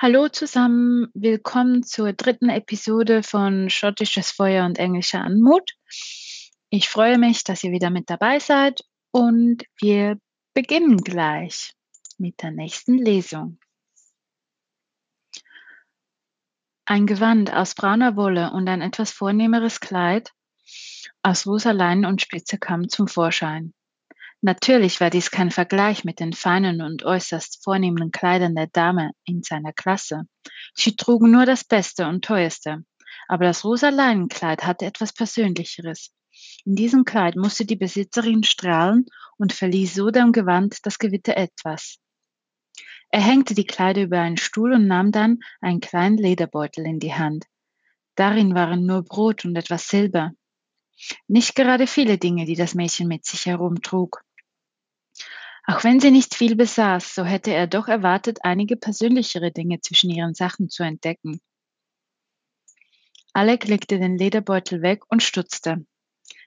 Hallo zusammen, willkommen zur dritten Episode von Schottisches Feuer und englischer Anmut. Ich freue mich, dass ihr wieder mit dabei seid und wir beginnen gleich mit der nächsten Lesung. Ein Gewand aus brauner Wolle und ein etwas vornehmeres Kleid aus rosa Leinen und Spitze kamen zum Vorschein. Natürlich war dies kein Vergleich mit den feinen und äußerst vornehmen Kleidern der Dame in seiner Klasse. Sie trugen nur das Beste und Teuerste. Aber das rosa Leinenkleid hatte etwas Persönlicheres. In diesem Kleid musste die Besitzerin strahlen und verlieh so dem Gewand das Gewitter etwas. Er hängte die Kleider über einen Stuhl und nahm dann einen kleinen Lederbeutel in die Hand. Darin waren nur Brot und etwas Silber. Nicht gerade viele Dinge, die das Mädchen mit sich herumtrug. Auch wenn sie nicht viel besaß, so hätte er doch erwartet, einige persönlichere Dinge zwischen ihren Sachen zu entdecken. Alec legte den Lederbeutel weg und stutzte.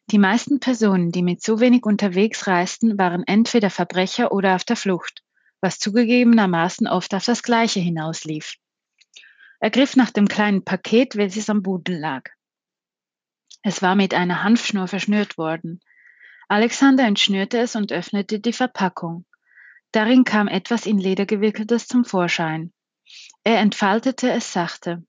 Die meisten Personen, die mit so wenig unterwegs reisten, waren entweder Verbrecher oder auf der Flucht, was zugegebenermaßen oft auf das Gleiche hinauslief. Er griff nach dem kleinen Paket, welches am Boden lag. Es war mit einer Hanfschnur verschnürt worden. Alexander entschnürte es und öffnete die Verpackung. Darin kam etwas in Leder gewickeltes zum Vorschein. Er entfaltete es sachte.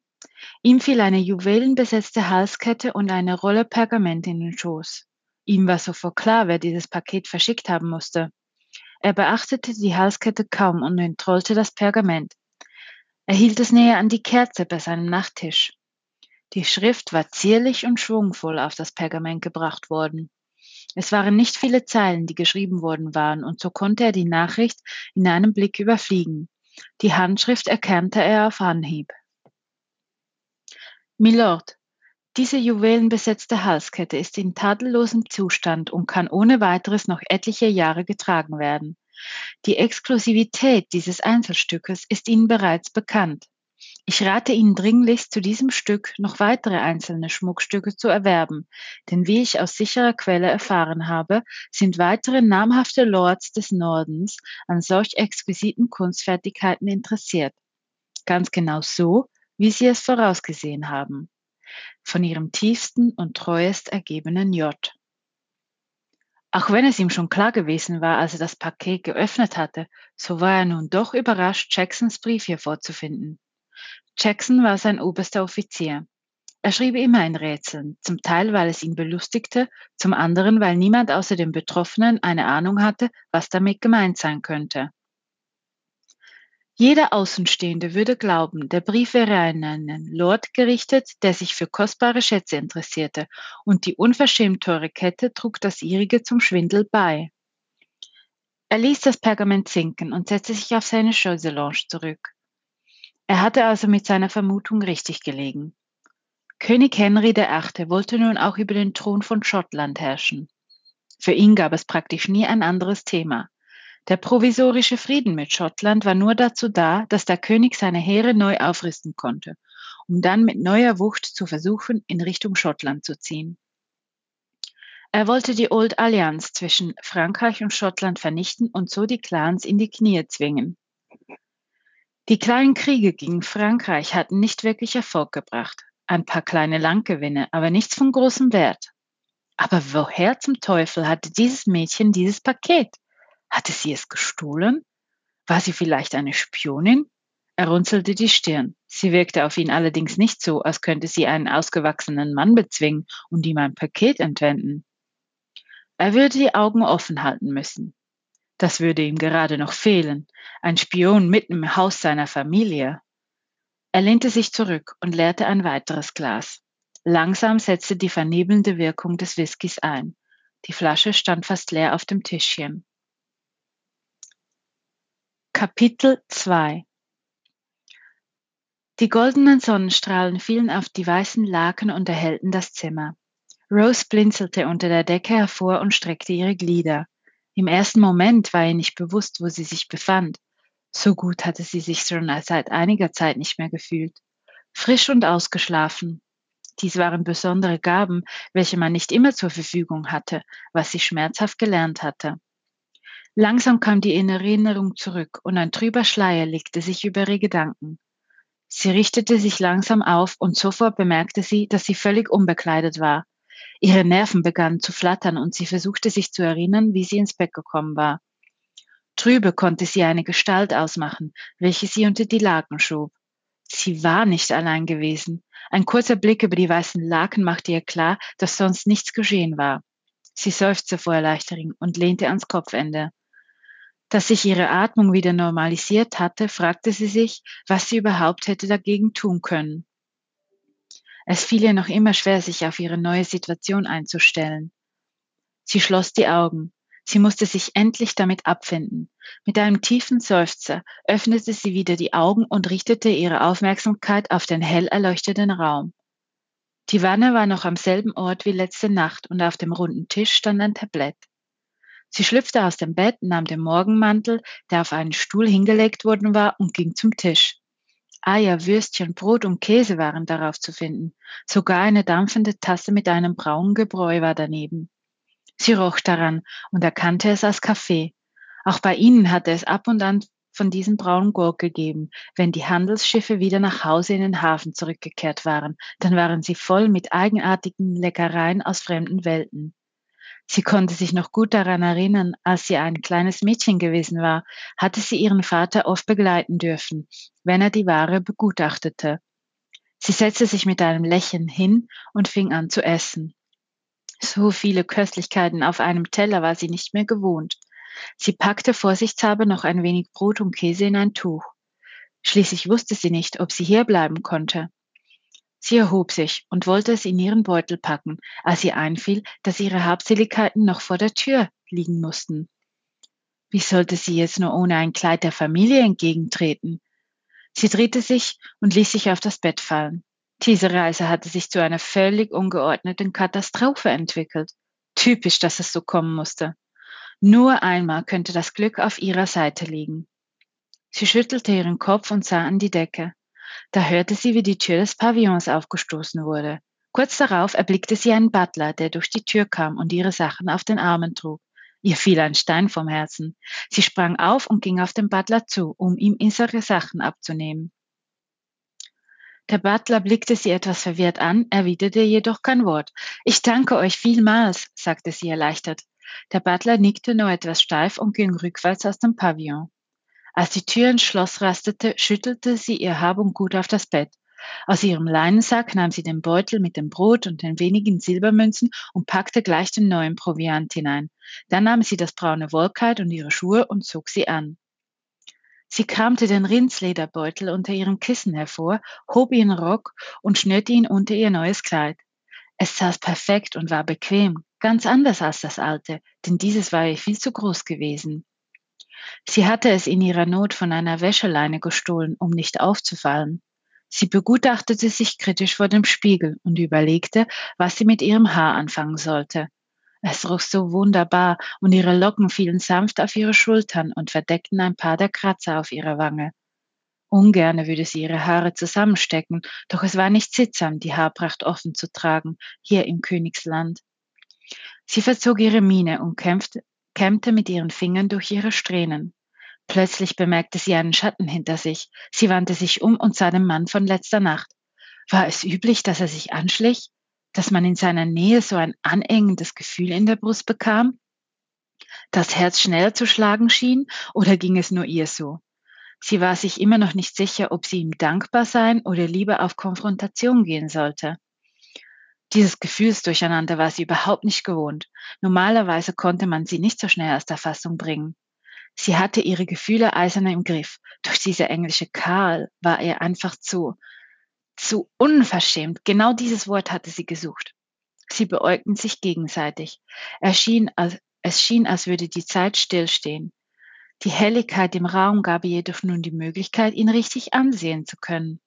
Ihm fiel eine juwelenbesetzte Halskette und eine Rolle Pergament in den Schoß. Ihm war sofort klar, wer dieses Paket verschickt haben musste. Er beachtete die Halskette kaum und entrollte das Pergament. Er hielt es näher an die Kerze bei seinem Nachttisch. Die Schrift war zierlich und schwungvoll auf das Pergament gebracht worden. Es waren nicht viele Zeilen, die geschrieben worden waren, und so konnte er die Nachricht in einem Blick überfliegen. Die Handschrift erkannte er auf Anhieb. Milord, diese juwelenbesetzte Halskette ist in tadellosem Zustand und kann ohne weiteres noch etliche Jahre getragen werden. Die Exklusivität dieses Einzelstückes ist Ihnen bereits bekannt. Ich rate Ihnen dringlichst, zu diesem Stück noch weitere einzelne Schmuckstücke zu erwerben, denn wie ich aus sicherer Quelle erfahren habe, sind weitere namhafte Lords des Nordens an solch exquisiten Kunstfertigkeiten interessiert. Ganz genau so, wie sie es vorausgesehen haben. Von ihrem tiefsten und treuest ergebenen J. Auch wenn es ihm schon klar gewesen war, als er das Paket geöffnet hatte, so war er nun doch überrascht, Jacksons Brief hier vorzufinden. Jackson war sein oberster Offizier. Er schrieb immer in Rätseln, zum Teil, weil es ihn belustigte, zum anderen, weil niemand außer dem Betroffenen eine Ahnung hatte, was damit gemeint sein könnte. Jeder Außenstehende würde glauben, der Brief wäre an einen Lord gerichtet, der sich für kostbare Schätze interessierte, und die unverschämt teure Kette trug das ihrige zum Schwindel bei. Er ließ das Pergament sinken und setzte sich auf seine Chauselange zurück. Er hatte also mit seiner Vermutung richtig gelegen. König Henry VIII. wollte nun auch über den Thron von Schottland herrschen. Für ihn gab es praktisch nie ein anderes Thema. Der provisorische Frieden mit Schottland war nur dazu da, dass der König seine Heere neu aufrüsten konnte, um dann mit neuer Wucht zu versuchen, in Richtung Schottland zu ziehen. Er wollte die Old Alliance zwischen Frankreich und Schottland vernichten und so die Clans in die Knie zwingen. Die kleinen Kriege gegen Frankreich hatten nicht wirklich Erfolg gebracht. Ein paar kleine Landgewinne, aber nichts von großem Wert. Aber woher zum Teufel hatte dieses Mädchen dieses Paket? Hatte sie es gestohlen? War sie vielleicht eine Spionin? Er runzelte die Stirn. Sie wirkte auf ihn allerdings nicht so, als könnte sie einen ausgewachsenen Mann bezwingen und ihm ein Paket entwenden. Er würde die Augen offen halten müssen. Das würde ihm gerade noch fehlen. Ein Spion mitten im Haus seiner Familie. Er lehnte sich zurück und leerte ein weiteres Glas. Langsam setzte die vernebelnde Wirkung des Whiskys ein. Die Flasche stand fast leer auf dem Tischchen. Kapitel 2 Die goldenen Sonnenstrahlen fielen auf die weißen Laken und erhellten das Zimmer. Rose blinzelte unter der Decke hervor und streckte ihre Glieder. Im ersten Moment war ihr nicht bewusst, wo sie sich befand. So gut hatte sie sich schon seit einiger Zeit nicht mehr gefühlt. Frisch und ausgeschlafen. Dies waren besondere Gaben, welche man nicht immer zur Verfügung hatte, was sie schmerzhaft gelernt hatte. Langsam kam die Erinnerung zurück und ein trüber Schleier legte sich über ihre Gedanken. Sie richtete sich langsam auf und sofort bemerkte sie, dass sie völlig unbekleidet war. Ihre Nerven begannen zu flattern und sie versuchte sich zu erinnern, wie sie ins Bett gekommen war. Trübe konnte sie eine Gestalt ausmachen, welche sie unter die Laken schob. Sie war nicht allein gewesen. Ein kurzer Blick über die weißen Laken machte ihr klar, dass sonst nichts geschehen war. Sie seufzte vor Erleichterung und lehnte ans Kopfende. Dass sich ihre Atmung wieder normalisiert hatte, fragte sie sich, was sie überhaupt hätte dagegen tun können. Es fiel ihr noch immer schwer, sich auf ihre neue Situation einzustellen. Sie schloss die Augen. Sie musste sich endlich damit abfinden. Mit einem tiefen Seufzer öffnete sie wieder die Augen und richtete ihre Aufmerksamkeit auf den hell erleuchteten Raum. Die Wanne war noch am selben Ort wie letzte Nacht und auf dem runden Tisch stand ein Tablett. Sie schlüpfte aus dem Bett, nahm den Morgenmantel, der auf einen Stuhl hingelegt worden war, und ging zum Tisch. Eier, Würstchen, Brot und Käse waren darauf zu finden. Sogar eine dampfende Tasse mit einem braunen Gebräu war daneben. Sie roch daran und erkannte es als Kaffee. Auch bei ihnen hatte es ab und an von diesem braunen Gurk gegeben. Wenn die Handelsschiffe wieder nach Hause in den Hafen zurückgekehrt waren, dann waren sie voll mit eigenartigen Leckereien aus fremden Welten. Sie konnte sich noch gut daran erinnern, als sie ein kleines Mädchen gewesen war, hatte sie ihren Vater oft begleiten dürfen, wenn er die Ware begutachtete. Sie setzte sich mit einem Lächeln hin und fing an zu essen. So viele Köstlichkeiten auf einem Teller war sie nicht mehr gewohnt. Sie packte vorsichtshalber noch ein wenig Brot und Käse in ein Tuch. Schließlich wusste sie nicht, ob sie hier bleiben konnte. Sie erhob sich und wollte es in ihren Beutel packen, als ihr einfiel, dass ihre Habseligkeiten noch vor der Tür liegen mussten. Wie sollte sie jetzt nur ohne ein Kleid der Familie entgegentreten? Sie drehte sich und ließ sich auf das Bett fallen. Diese Reise hatte sich zu einer völlig ungeordneten Katastrophe entwickelt. Typisch, dass es so kommen musste. Nur einmal könnte das Glück auf ihrer Seite liegen. Sie schüttelte ihren Kopf und sah an die Decke. Da hörte sie, wie die Tür des Pavillons aufgestoßen wurde. Kurz darauf erblickte sie einen Butler, der durch die Tür kam und ihre Sachen auf den Armen trug. Ihr fiel ein Stein vom Herzen. Sie sprang auf und ging auf den Butler zu, um ihm ihre Sachen abzunehmen. Der Butler blickte sie etwas verwirrt an, erwiderte jedoch kein Wort. Ich danke euch vielmals, sagte sie erleichtert. Der Butler nickte nur etwas steif und ging rückwärts aus dem Pavillon. Als die Tür ins Schloss rastete, schüttelte sie ihr Hab und Gut auf das Bett. Aus ihrem Leinensack nahm sie den Beutel mit dem Brot und den wenigen Silbermünzen und packte gleich den neuen Proviant hinein. Dann nahm sie das braune Wollkleid und ihre Schuhe und zog sie an. Sie kramte den Rindslederbeutel unter ihrem Kissen hervor, hob ihren Rock und schnürte ihn unter ihr neues Kleid. Es saß perfekt und war bequem, ganz anders als das alte, denn dieses war ihr viel zu groß gewesen. Sie hatte es in ihrer Not von einer Wäscheleine gestohlen, um nicht aufzufallen. Sie begutachtete sich kritisch vor dem Spiegel und überlegte, was sie mit ihrem Haar anfangen sollte. Es roch so wunderbar und ihre Locken fielen sanft auf ihre Schultern und verdeckten ein paar der Kratzer auf ihrer Wange. Ungerne würde sie ihre Haare zusammenstecken, doch es war nicht sittsam, die Haarpracht offen zu tragen, hier im Königsland. Sie verzog ihre Miene und kämpfte, kämmte mit ihren Fingern durch ihre Strähnen. Plötzlich bemerkte sie einen Schatten hinter sich. Sie wandte sich um und sah den Mann von letzter Nacht. War es üblich, dass er sich anschlich? Dass man in seiner Nähe so ein anengendes Gefühl in der Brust bekam? Das Herz schneller zu schlagen schien, oder ging es nur ihr so? Sie war sich immer noch nicht sicher, ob sie ihm dankbar sein oder lieber auf Konfrontation gehen sollte. Dieses Gefühlsdurcheinander war sie überhaupt nicht gewohnt. Normalerweise konnte man sie nicht so schnell aus der Fassung bringen. Sie hatte ihre Gefühle eisern im Griff. Doch dieser englische Karl war ihr einfach zu, zu unverschämt. Genau dieses Wort hatte sie gesucht. Sie beäugten sich gegenseitig. Er schien, als, es schien, als würde die Zeit stillstehen. Die Helligkeit im Raum gab ihr jedoch nun die Möglichkeit, ihn richtig ansehen zu können.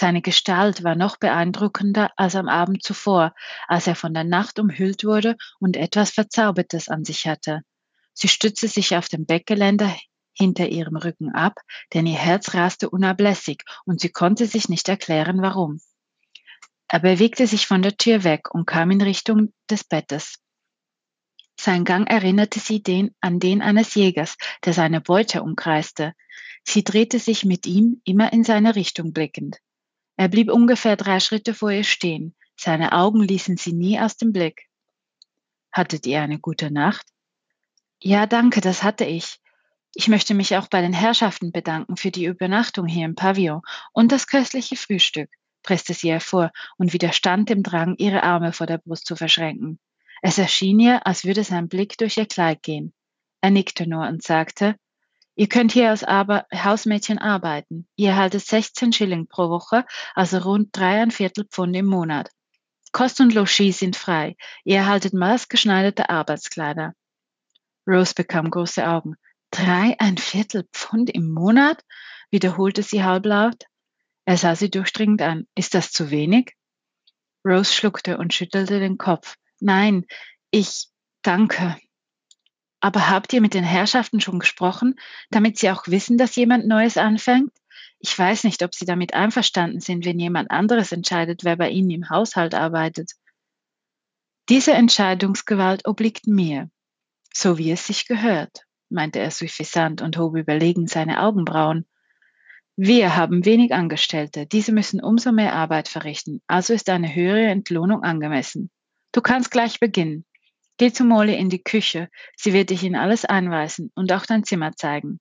Seine Gestalt war noch beeindruckender als am Abend zuvor, als er von der Nacht umhüllt wurde und etwas Verzaubertes an sich hatte. Sie stützte sich auf dem Bettgeländer hinter ihrem Rücken ab, denn ihr Herz raste unablässig und sie konnte sich nicht erklären, warum. Er bewegte sich von der Tür weg und kam in Richtung des Bettes. Sein Gang erinnerte sie den, an den eines Jägers, der seine Beute umkreiste. Sie drehte sich mit ihm, immer in seine Richtung blickend. Er blieb ungefähr drei Schritte vor ihr stehen. Seine Augen ließen sie nie aus dem Blick. Hattet ihr eine gute Nacht? Ja, danke, das hatte ich. Ich möchte mich auch bei den Herrschaften bedanken für die Übernachtung hier im Pavillon und das köstliche Frühstück, presste sie hervor und widerstand dem Drang, ihre Arme vor der Brust zu verschränken. Es erschien ihr, als würde sein Blick durch ihr Kleid gehen. Er nickte nur und sagte, Ihr könnt hier als Arbe Hausmädchen arbeiten. Ihr erhaltet 16 Schilling pro Woche, also rund dreieinviertel Pfund im Monat. Kost und Logis sind frei. Ihr erhaltet maßgeschneiderte Arbeitskleider. Rose bekam große Augen. Dreieinviertel Pfund im Monat? wiederholte sie halblaut. Er sah sie durchdringend an. Ist das zu wenig? Rose schluckte und schüttelte den Kopf. Nein, ich danke. Aber habt ihr mit den Herrschaften schon gesprochen, damit sie auch wissen, dass jemand Neues anfängt? Ich weiß nicht, ob sie damit einverstanden sind, wenn jemand anderes entscheidet, wer bei ihnen im Haushalt arbeitet. Diese Entscheidungsgewalt obliegt mir, so wie es sich gehört, meinte er suffisant und hob überlegend seine Augenbrauen. Wir haben wenig Angestellte, diese müssen umso mehr Arbeit verrichten, also ist eine höhere Entlohnung angemessen. Du kannst gleich beginnen. Geh zu Molly in die Küche, sie wird dich in alles einweisen und auch dein Zimmer zeigen.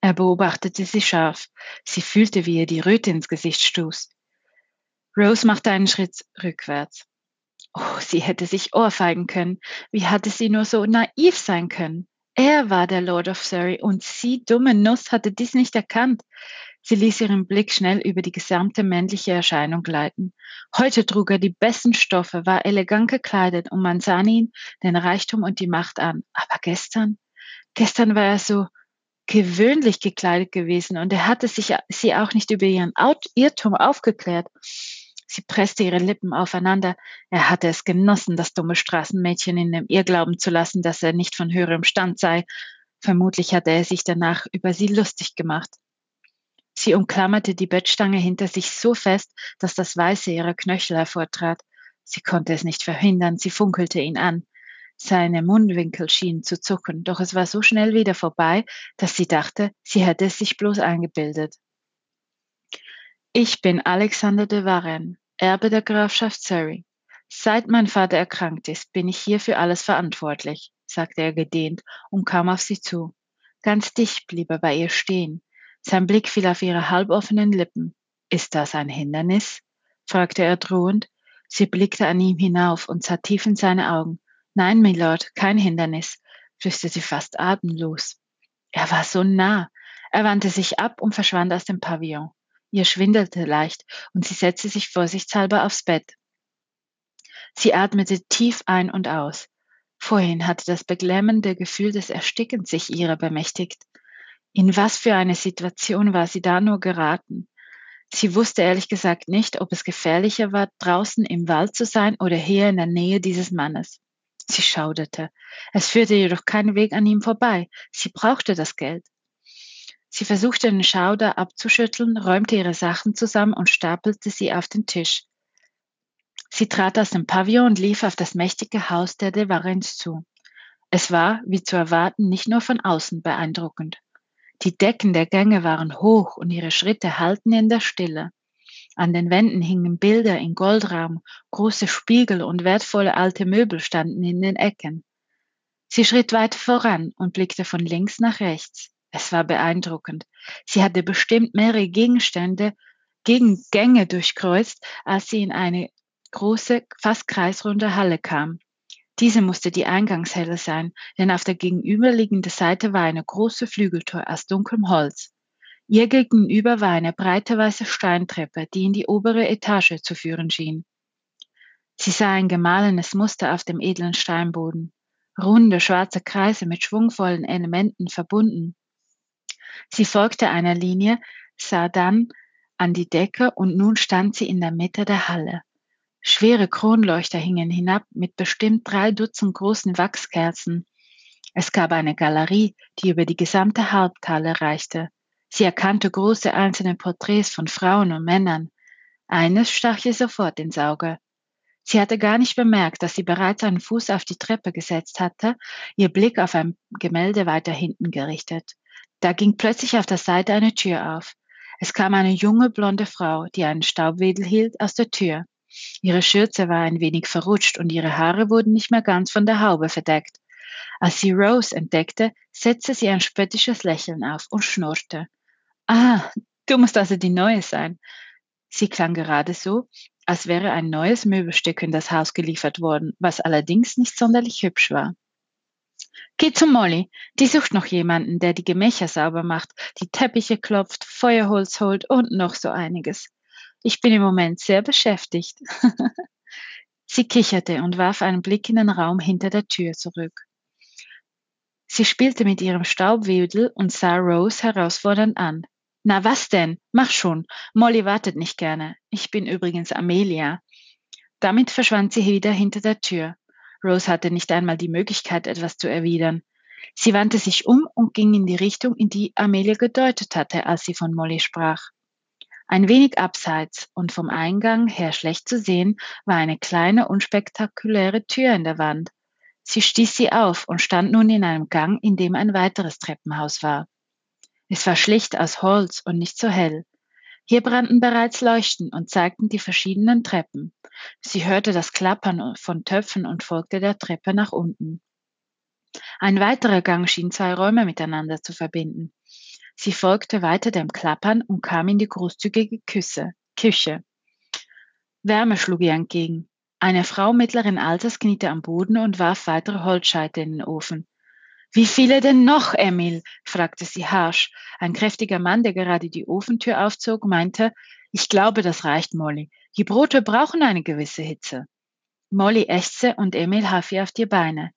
Er beobachtete sie scharf. Sie fühlte, wie ihr die Röte ins Gesicht stieß. Rose machte einen Schritt rückwärts. Oh, sie hätte sich ohrfeigen können. Wie hatte sie nur so naiv sein können? Er war der Lord of Surrey und sie, dumme Nuss, hatte dies nicht erkannt. Sie ließ ihren Blick schnell über die gesamte männliche Erscheinung gleiten. Heute trug er die besten Stoffe, war elegant gekleidet und man sah ihn den Reichtum und die Macht an. Aber gestern? Gestern war er so gewöhnlich gekleidet gewesen und er hatte sich sie auch nicht über ihren Irrtum aufgeklärt. Sie presste ihre Lippen aufeinander. Er hatte es genossen, das dumme Straßenmädchen in dem Irrglauben zu lassen, dass er nicht von höherem Stand sei. Vermutlich hatte er sich danach über sie lustig gemacht. Sie umklammerte die Bettstange hinter sich so fest, dass das Weiße ihrer Knöchel hervortrat. Sie konnte es nicht verhindern, sie funkelte ihn an. Seine Mundwinkel schienen zu zucken, doch es war so schnell wieder vorbei, dass sie dachte, sie hätte es sich bloß eingebildet. Ich bin Alexander de Varenne, Erbe der Grafschaft Surrey. Seit mein Vater erkrankt ist, bin ich hier für alles verantwortlich, sagte er gedehnt und kam auf sie zu. Ganz dicht blieb er bei ihr stehen. Sein Blick fiel auf ihre halboffenen Lippen. Ist das ein Hindernis? fragte er drohend. Sie blickte an ihm hinauf und sah tief in seine Augen. Nein, Milord, kein Hindernis, flüsterte sie fast atemlos. Er war so nah. Er wandte sich ab und verschwand aus dem Pavillon. Ihr schwindelte leicht und sie setzte sich vorsichtshalber aufs Bett. Sie atmete tief ein und aus. Vorhin hatte das beklemmende Gefühl des Erstickens sich ihrer bemächtigt. In was für eine Situation war sie da nur geraten? Sie wusste ehrlich gesagt nicht, ob es gefährlicher war, draußen im Wald zu sein oder hier in der Nähe dieses Mannes. Sie schauderte. Es führte jedoch kein Weg an ihm vorbei. Sie brauchte das Geld. Sie versuchte den Schauder abzuschütteln, räumte ihre Sachen zusammen und stapelte sie auf den Tisch. Sie trat aus dem Pavillon und lief auf das mächtige Haus der de Varens zu. Es war, wie zu erwarten, nicht nur von außen beeindruckend. Die Decken der Gänge waren hoch und ihre Schritte hallten in der Stille. An den Wänden hingen Bilder in Goldraum, große Spiegel und wertvolle alte Möbel standen in den Ecken. Sie schritt weiter voran und blickte von links nach rechts. Es war beeindruckend. Sie hatte bestimmt mehrere Gegenstände, Gegengänge durchkreuzt, als sie in eine große, fast kreisrunde Halle kam. Diese musste die Eingangshelle sein, denn auf der gegenüberliegenden Seite war eine große Flügeltür aus dunklem Holz. Ihr gegenüber war eine breite weiße Steintreppe, die in die obere Etage zu führen schien. Sie sah ein gemahlenes Muster auf dem edlen Steinboden, runde schwarze Kreise mit schwungvollen Elementen verbunden. Sie folgte einer Linie, sah dann an die Decke und nun stand sie in der Mitte der Halle. Schwere Kronleuchter hingen hinab mit bestimmt drei Dutzend großen Wachskerzen. Es gab eine Galerie, die über die gesamte Haupthalle reichte. Sie erkannte große einzelne Porträts von Frauen und Männern. Eines stach ihr sofort ins Auge. Sie hatte gar nicht bemerkt, dass sie bereits einen Fuß auf die Treppe gesetzt hatte, ihr Blick auf ein Gemälde weiter hinten gerichtet. Da ging plötzlich auf der Seite eine Tür auf. Es kam eine junge blonde Frau, die einen Staubwedel hielt, aus der Tür. Ihre Schürze war ein wenig verrutscht und ihre Haare wurden nicht mehr ganz von der Haube verdeckt. Als sie Rose entdeckte, setzte sie ein spöttisches Lächeln auf und schnurrte. Ah, du musst also die Neue sein. Sie klang gerade so, als wäre ein neues Möbelstück in das Haus geliefert worden, was allerdings nicht sonderlich hübsch war. Geh zu Molly, die sucht noch jemanden, der die Gemächer sauber macht, die Teppiche klopft, Feuerholz holt und noch so einiges. Ich bin im Moment sehr beschäftigt. Sie kicherte und warf einen Blick in den Raum hinter der Tür zurück. Sie spielte mit ihrem Staubwedel und sah Rose herausfordernd an. Na was denn? Mach schon. Molly wartet nicht gerne. Ich bin übrigens Amelia. Damit verschwand sie wieder hinter der Tür. Rose hatte nicht einmal die Möglichkeit, etwas zu erwidern. Sie wandte sich um und ging in die Richtung, in die Amelia gedeutet hatte, als sie von Molly sprach. Ein wenig abseits und vom Eingang her schlecht zu sehen, war eine kleine, unspektakuläre Tür in der Wand. Sie stieß sie auf und stand nun in einem Gang, in dem ein weiteres Treppenhaus war. Es war schlicht aus Holz und nicht so hell. Hier brannten bereits Leuchten und zeigten die verschiedenen Treppen. Sie hörte das Klappern von Töpfen und folgte der Treppe nach unten. Ein weiterer Gang schien zwei Räume miteinander zu verbinden. Sie folgte weiter dem Klappern und kam in die großzügige Küsse, Küche. Wärme schlug ihr entgegen. Eine Frau mittleren Alters kniete am Boden und warf weitere Holzscheite in den Ofen. Wie viele denn noch, Emil? fragte sie harsch. Ein kräftiger Mann, der gerade die Ofentür aufzog, meinte, ich glaube, das reicht, Molly. Die Brote brauchen eine gewisse Hitze. Molly ächzte und Emil half ihr auf die Beine.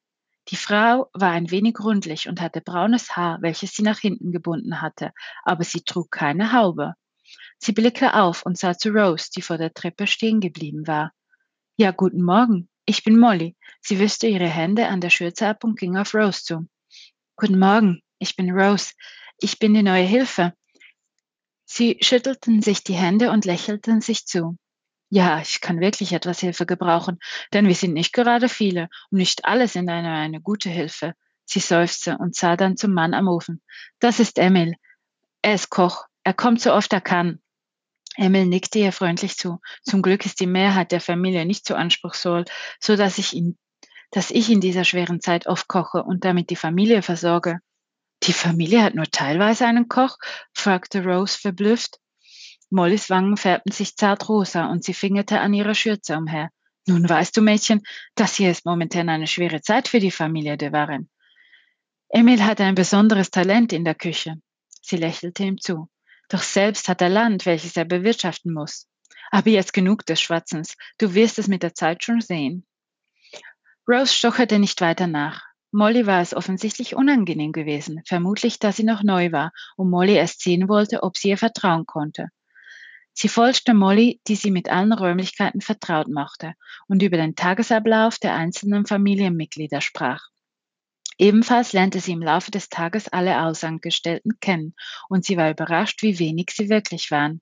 Die Frau war ein wenig rundlich und hatte braunes Haar, welches sie nach hinten gebunden hatte, aber sie trug keine Haube. Sie blickte auf und sah zu Rose, die vor der Treppe stehen geblieben war. Ja, guten Morgen. Ich bin Molly. Sie wischte ihre Hände an der Schürze ab und ging auf Rose zu. Guten Morgen, ich bin Rose. Ich bin die neue Hilfe. Sie schüttelten sich die Hände und lächelten sich zu. Ja, ich kann wirklich etwas Hilfe gebrauchen, denn wir sind nicht gerade viele und nicht alle sind eine, eine gute Hilfe. Sie seufzte und sah dann zum Mann am Ofen. Das ist Emil. Er ist Koch. Er kommt so oft er kann. Emil nickte ihr freundlich zu. Zum Glück ist die Mehrheit der Familie nicht so anspruchsvoll, so dass ich ihn dass ich in dieser schweren Zeit oft koche und damit die Familie versorge. Die Familie hat nur teilweise einen Koch? fragte Rose verblüfft. Mollys Wangen färbten sich zart rosa und sie fingerte an ihrer Schürze umher. Nun weißt du, Mädchen, das hier ist momentan eine schwere Zeit für die Familie de Warren. Emil hat ein besonderes Talent in der Küche. Sie lächelte ihm zu. Doch selbst hat er Land, welches er bewirtschaften muss. Aber jetzt genug des Schwatzens. Du wirst es mit der Zeit schon sehen. Rose stocherte nicht weiter nach. Molly war es offensichtlich unangenehm gewesen, vermutlich, da sie noch neu war und Molly erst sehen wollte, ob sie ihr vertrauen konnte. Sie folgte Molly, die sie mit allen Räumlichkeiten vertraut machte und über den Tagesablauf der einzelnen Familienmitglieder sprach. Ebenfalls lernte sie im Laufe des Tages alle Ausangestellten kennen und sie war überrascht, wie wenig sie wirklich waren.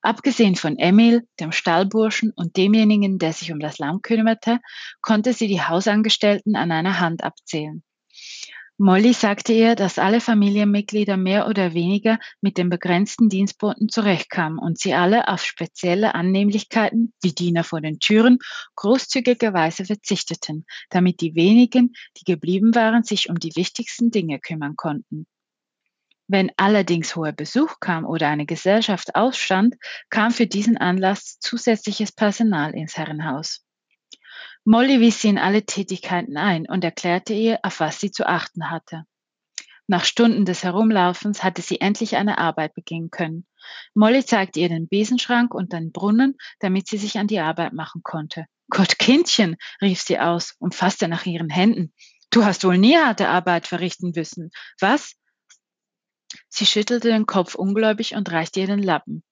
Abgesehen von Emil, dem Stallburschen und demjenigen, der sich um das Lamm kümmerte, konnte sie die Hausangestellten an einer Hand abzählen. Molly sagte ihr, dass alle Familienmitglieder mehr oder weniger mit den begrenzten Dienstboten zurechtkamen und sie alle auf spezielle Annehmlichkeiten wie Diener vor den Türen großzügigerweise verzichteten, damit die wenigen, die geblieben waren, sich um die wichtigsten Dinge kümmern konnten. Wenn allerdings hoher Besuch kam oder eine Gesellschaft ausstand, kam für diesen Anlass zusätzliches Personal ins Herrenhaus. Molly wies sie in alle Tätigkeiten ein und erklärte ihr, auf was sie zu achten hatte. Nach Stunden des Herumlaufens hatte sie endlich eine Arbeit beginnen können. Molly zeigte ihr den Besenschrank und den Brunnen, damit sie sich an die Arbeit machen konnte. Gott, Kindchen, rief sie aus und fasste nach ihren Händen. Du hast wohl nie harte Arbeit verrichten müssen. Was? Sie schüttelte den Kopf ungläubig und reichte ihr den Lappen.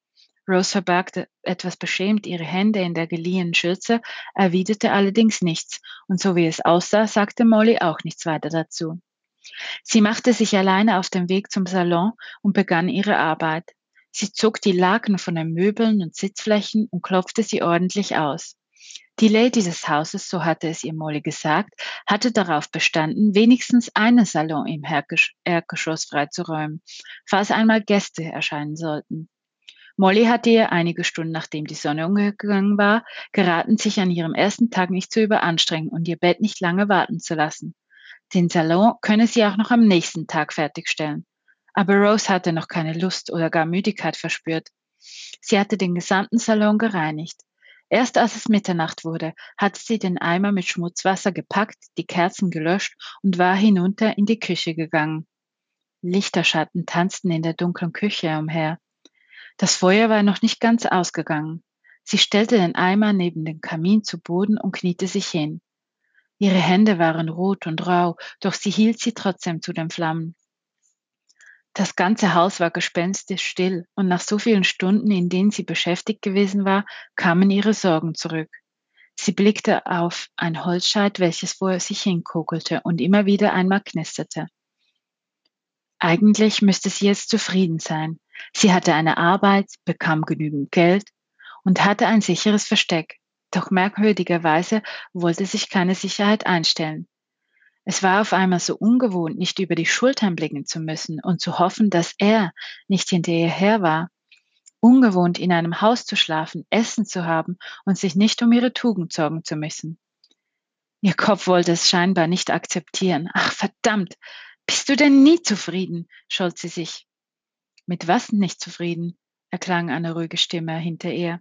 Rose verbarg etwas beschämt ihre Hände in der geliehenen Schürze, erwiderte allerdings nichts, und so wie es aussah, sagte Molly auch nichts weiter dazu. Sie machte sich alleine auf den Weg zum Salon und begann ihre Arbeit. Sie zog die Laken von den Möbeln und Sitzflächen und klopfte sie ordentlich aus. Die Lady des Hauses, so hatte es ihr Molly gesagt, hatte darauf bestanden, wenigstens einen Salon im Erdgeschoss freizuräumen, falls einmal Gäste erscheinen sollten. Molly hatte ihr einige Stunden nachdem die Sonne untergegangen war, geraten, sich an ihrem ersten Tag nicht zu überanstrengen und ihr Bett nicht lange warten zu lassen. Den Salon könne sie auch noch am nächsten Tag fertigstellen. Aber Rose hatte noch keine Lust oder gar Müdigkeit verspürt. Sie hatte den gesamten Salon gereinigt. Erst als es Mitternacht wurde, hatte sie den Eimer mit Schmutzwasser gepackt, die Kerzen gelöscht und war hinunter in die Küche gegangen. Lichterschatten tanzten in der dunklen Küche umher. Das Feuer war noch nicht ganz ausgegangen. Sie stellte den Eimer neben den Kamin zu Boden und kniete sich hin. Ihre Hände waren rot und rau, doch sie hielt sie trotzdem zu den Flammen. Das ganze Haus war gespenstisch still, und nach so vielen Stunden, in denen sie beschäftigt gewesen war, kamen ihre Sorgen zurück. Sie blickte auf ein Holzscheit, welches vor sich hinkokelte und immer wieder einmal knisterte. Eigentlich müsste sie jetzt zufrieden sein. Sie hatte eine Arbeit, bekam genügend Geld und hatte ein sicheres Versteck. Doch merkwürdigerweise wollte sich keine Sicherheit einstellen. Es war auf einmal so ungewohnt, nicht über die Schultern blicken zu müssen und zu hoffen, dass er nicht hinter ihr her war. Ungewohnt, in einem Haus zu schlafen, Essen zu haben und sich nicht um ihre Tugend sorgen zu müssen. Ihr Kopf wollte es scheinbar nicht akzeptieren. Ach verdammt, bist du denn nie zufrieden? scholt sie sich. Mit was nicht zufrieden? erklang eine ruhige Stimme hinter ihr.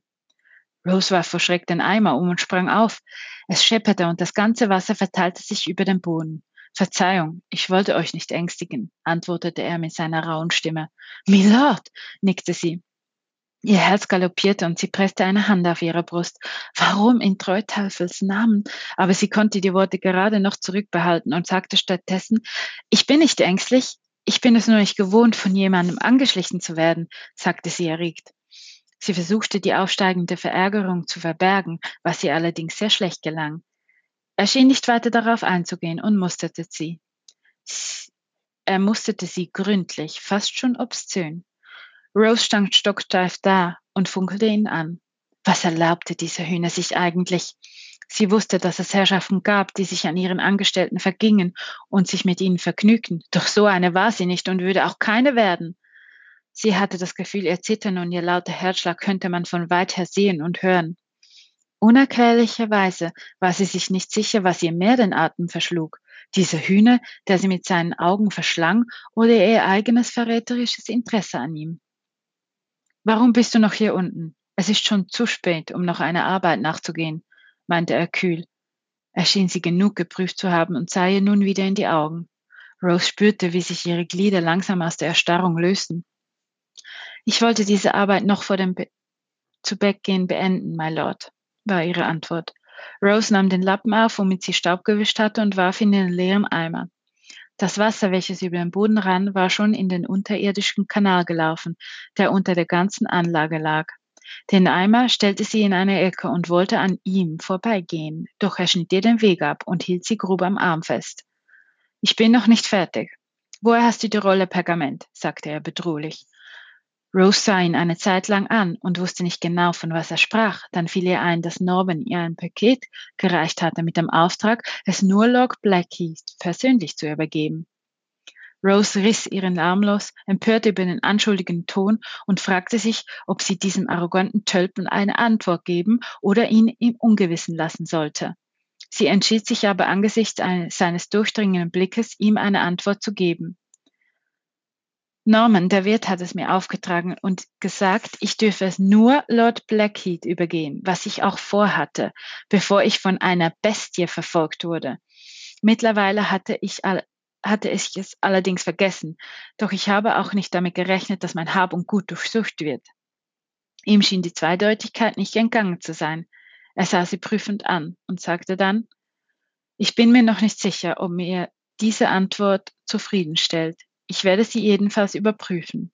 Rose warf vor Schreck den Eimer um und sprang auf. Es schepperte und das ganze Wasser verteilte sich über den Boden. Verzeihung, ich wollte euch nicht ängstigen, antwortete er mit seiner rauen Stimme. Milord, nickte sie. Ihr Herz galoppierte und sie presste eine Hand auf ihre Brust. Warum in Treutafels Namen? Aber sie konnte die Worte gerade noch zurückbehalten und sagte stattdessen, ich bin nicht ängstlich, ich bin es nur nicht gewohnt, von jemandem angeschlichen zu werden, sagte sie erregt. Sie versuchte die aufsteigende Verärgerung zu verbergen, was ihr allerdings sehr schlecht gelang. Er schien nicht weiter darauf einzugehen und musterte sie. Er musterte sie gründlich, fast schon obszön. Rose stand stocksteif da und funkelte ihn an. Was erlaubte dieser Hühner sich eigentlich? Sie wusste, dass es Herrschaften gab, die sich an ihren Angestellten vergingen und sich mit ihnen vergnügten. Doch so eine war sie nicht und würde auch keine werden. Sie hatte das Gefühl, ihr Zittern und ihr lauter Herzschlag könnte man von weit her sehen und hören. Unerklärlicherweise war sie sich nicht sicher, was ihr mehr den Atem verschlug. Dieser Hühner, der sie mit seinen Augen verschlang, oder ihr eigenes verräterisches Interesse an ihm. Warum bist du noch hier unten? Es ist schon zu spät, um noch einer Arbeit nachzugehen meinte er kühl. Er schien sie genug geprüft zu haben und sah ihr nun wieder in die Augen. Rose spürte, wie sich ihre Glieder langsam aus der Erstarrung lösten. Ich wollte diese Arbeit noch vor dem Be zu Bett gehen beenden, my Lord, war ihre Antwort. Rose nahm den Lappen auf, womit sie Staub gewischt hatte, und warf ihn in den leeren Eimer. Das Wasser, welches über den Boden rann, war schon in den unterirdischen Kanal gelaufen, der unter der ganzen Anlage lag. Den Eimer stellte sie in eine Ecke und wollte an ihm vorbeigehen, doch er schnitt ihr den Weg ab und hielt sie grob am Arm fest. Ich bin noch nicht fertig. Woher hast du die Rolle Pergament? sagte er bedrohlich. Rose sah ihn eine Zeit lang an und wusste nicht genau, von was er sprach. Dann fiel ihr ein, dass Norman ihr ein Paket gereicht hatte mit dem Auftrag, es nur Lord Blackheath persönlich zu übergeben. Rose riss ihren Arm los, empört über den anschuldigenden Ton und fragte sich, ob sie diesem arroganten Tölpel eine Antwort geben oder ihn im Ungewissen lassen sollte. Sie entschied sich aber angesichts seines durchdringenden Blickes, ihm eine Antwort zu geben. Norman, der Wirt, hat es mir aufgetragen und gesagt, ich dürfe es nur Lord Blackheath übergehen, was ich auch vorhatte, bevor ich von einer Bestie verfolgt wurde. Mittlerweile hatte ich hatte ich es allerdings vergessen, doch ich habe auch nicht damit gerechnet, dass mein Hab und Gut durchsucht wird. Ihm schien die Zweideutigkeit nicht entgangen zu sein. Er sah sie prüfend an und sagte dann, ich bin mir noch nicht sicher, ob mir diese Antwort zufriedenstellt. Ich werde sie jedenfalls überprüfen.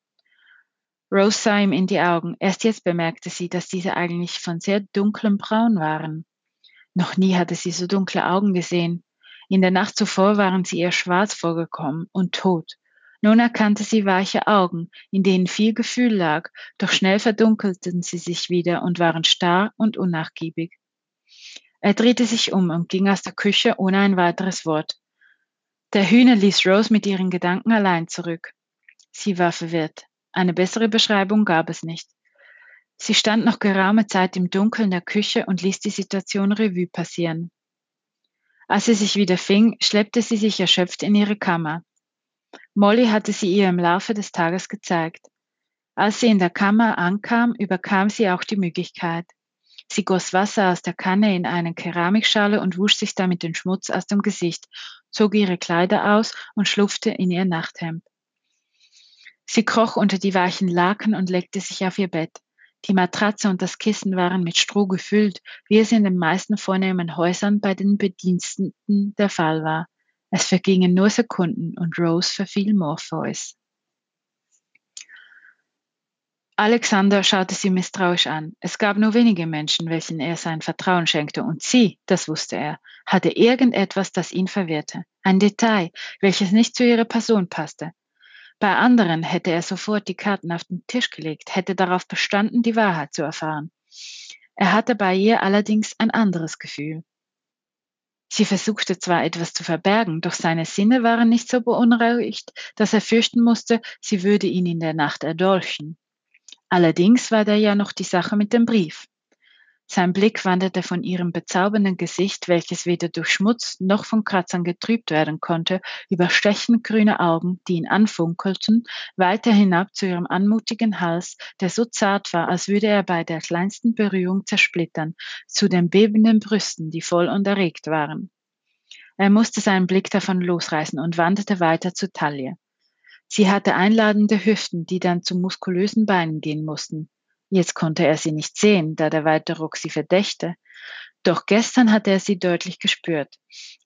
Rose sah ihm in die Augen. Erst jetzt bemerkte sie, dass diese eigentlich von sehr dunklem Braun waren. Noch nie hatte sie so dunkle Augen gesehen. In der Nacht zuvor waren sie ihr schwarz vorgekommen und tot. Nun erkannte sie weiche Augen, in denen viel Gefühl lag, doch schnell verdunkelten sie sich wieder und waren starr und unnachgiebig. Er drehte sich um und ging aus der Küche ohne ein weiteres Wort. Der Hühner ließ Rose mit ihren Gedanken allein zurück. Sie war verwirrt. Eine bessere Beschreibung gab es nicht. Sie stand noch geraume Zeit im Dunkeln der Küche und ließ die Situation Revue passieren. Als sie sich wieder fing, schleppte sie sich erschöpft in ihre Kammer. Molly hatte sie ihr im Laufe des Tages gezeigt. Als sie in der Kammer ankam, überkam sie auch die Möglichkeit. Sie goss Wasser aus der Kanne in eine Keramikschale und wusch sich damit den Schmutz aus dem Gesicht, zog ihre Kleider aus und schlupfte in ihr Nachthemd. Sie kroch unter die weichen Laken und legte sich auf ihr Bett. Die Matratze und das Kissen waren mit Stroh gefüllt, wie es in den meisten vornehmen Häusern bei den Bediensteten der Fall war. Es vergingen nur Sekunden und Rose verfiel Morpheus. Alexander schaute sie misstrauisch an. Es gab nur wenige Menschen, welchen er sein Vertrauen schenkte, und sie, das wusste er, hatte irgendetwas, das ihn verwirrte. Ein Detail, welches nicht zu ihrer Person passte. Bei anderen hätte er sofort die Karten auf den Tisch gelegt, hätte darauf bestanden, die Wahrheit zu erfahren. Er hatte bei ihr allerdings ein anderes Gefühl. Sie versuchte zwar etwas zu verbergen, doch seine Sinne waren nicht so beunruhigt, dass er fürchten musste, sie würde ihn in der Nacht erdolchen. Allerdings war da ja noch die Sache mit dem Brief. Sein Blick wanderte von ihrem bezaubernden Gesicht, welches weder durch Schmutz noch von Kratzern getrübt werden konnte, über stechend grüne Augen, die ihn anfunkelten, weiter hinab zu ihrem anmutigen Hals, der so zart war, als würde er bei der kleinsten Berührung zersplittern, zu den bebenden Brüsten, die voll und erregt waren. Er musste seinen Blick davon losreißen und wanderte weiter zur Taille. Sie hatte einladende Hüften, die dann zu muskulösen Beinen gehen mussten. Jetzt konnte er sie nicht sehen, da der weite Rock sie verdächte. Doch gestern hatte er sie deutlich gespürt,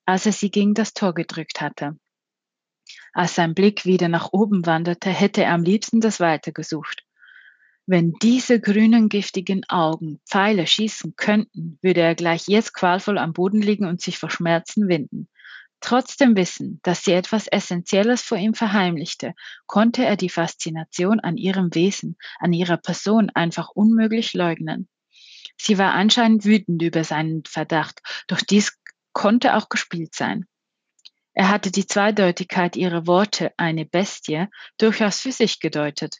als er sie gegen das Tor gedrückt hatte. Als sein Blick wieder nach oben wanderte, hätte er am liebsten das Weite gesucht. Wenn diese grünen giftigen Augen Pfeile schießen könnten, würde er gleich jetzt qualvoll am Boden liegen und sich vor Schmerzen winden. Trotz dem Wissen, dass sie etwas Essentielles vor ihm verheimlichte, konnte er die Faszination an ihrem Wesen, an ihrer Person einfach unmöglich leugnen. Sie war anscheinend wütend über seinen Verdacht, doch dies konnte auch gespielt sein. Er hatte die Zweideutigkeit ihrer Worte, eine Bestie, durchaus für sich gedeutet.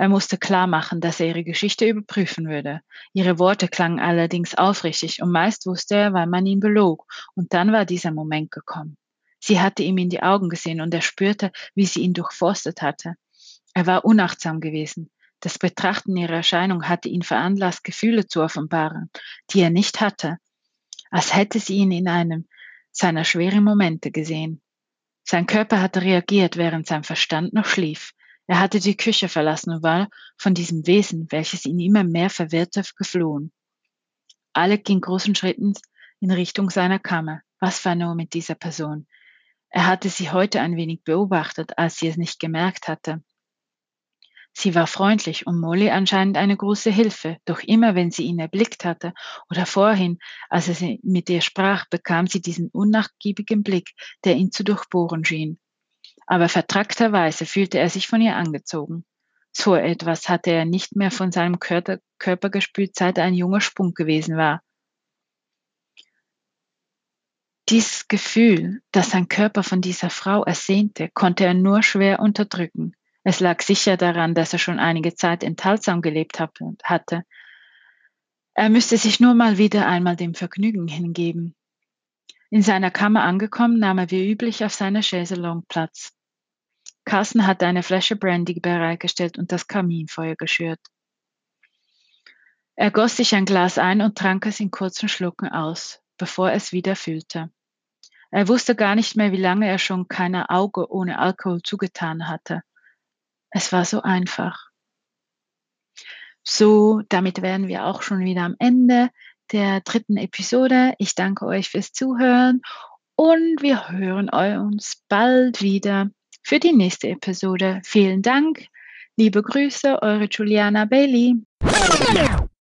Er musste klar machen, dass er ihre Geschichte überprüfen würde. Ihre Worte klangen allerdings aufrichtig und meist wusste er, weil man ihn belog. Und dann war dieser Moment gekommen. Sie hatte ihm in die Augen gesehen und er spürte, wie sie ihn durchforstet hatte. Er war unachtsam gewesen. Das Betrachten ihrer Erscheinung hatte ihn veranlasst, Gefühle zu offenbaren, die er nicht hatte, als hätte sie ihn in einem seiner schweren Momente gesehen. Sein Körper hatte reagiert, während sein Verstand noch schlief. Er hatte die Küche verlassen und war von diesem Wesen, welches ihn immer mehr verwirrte, geflohen. Alec ging großen Schritten in Richtung seiner Kammer. Was war nur mit dieser Person? Er hatte sie heute ein wenig beobachtet, als sie es nicht gemerkt hatte. Sie war freundlich und Molly anscheinend eine große Hilfe, doch immer wenn sie ihn erblickt hatte oder vorhin, als er mit ihr sprach, bekam sie diesen unnachgiebigen Blick, der ihn zu durchbohren schien aber vertrackterweise fühlte er sich von ihr angezogen. So etwas hatte er nicht mehr von seinem Körper, Körper gespürt, seit er ein junger Spunk gewesen war. Dieses Gefühl, das sein Körper von dieser Frau ersehnte, konnte er nur schwer unterdrücken. Es lag sicher daran, dass er schon einige Zeit enthaltsam gelebt hatte. Er müsste sich nur mal wieder einmal dem Vergnügen hingeben. In seiner Kammer angekommen, nahm er wie üblich auf seiner Chaiselong Platz. Carsten hatte eine Flasche Brandy bereitgestellt und das Kaminfeuer geschürt. Er goss sich ein Glas ein und trank es in kurzen Schlucken aus, bevor er es wieder füllte. Er wusste gar nicht mehr, wie lange er schon keiner Auge ohne Alkohol zugetan hatte. Es war so einfach. So, damit wären wir auch schon wieder am Ende der dritten Episode. Ich danke euch fürs Zuhören und wir hören uns bald wieder für die nächste Episode. Vielen Dank. Liebe Grüße, eure Juliana Bailey.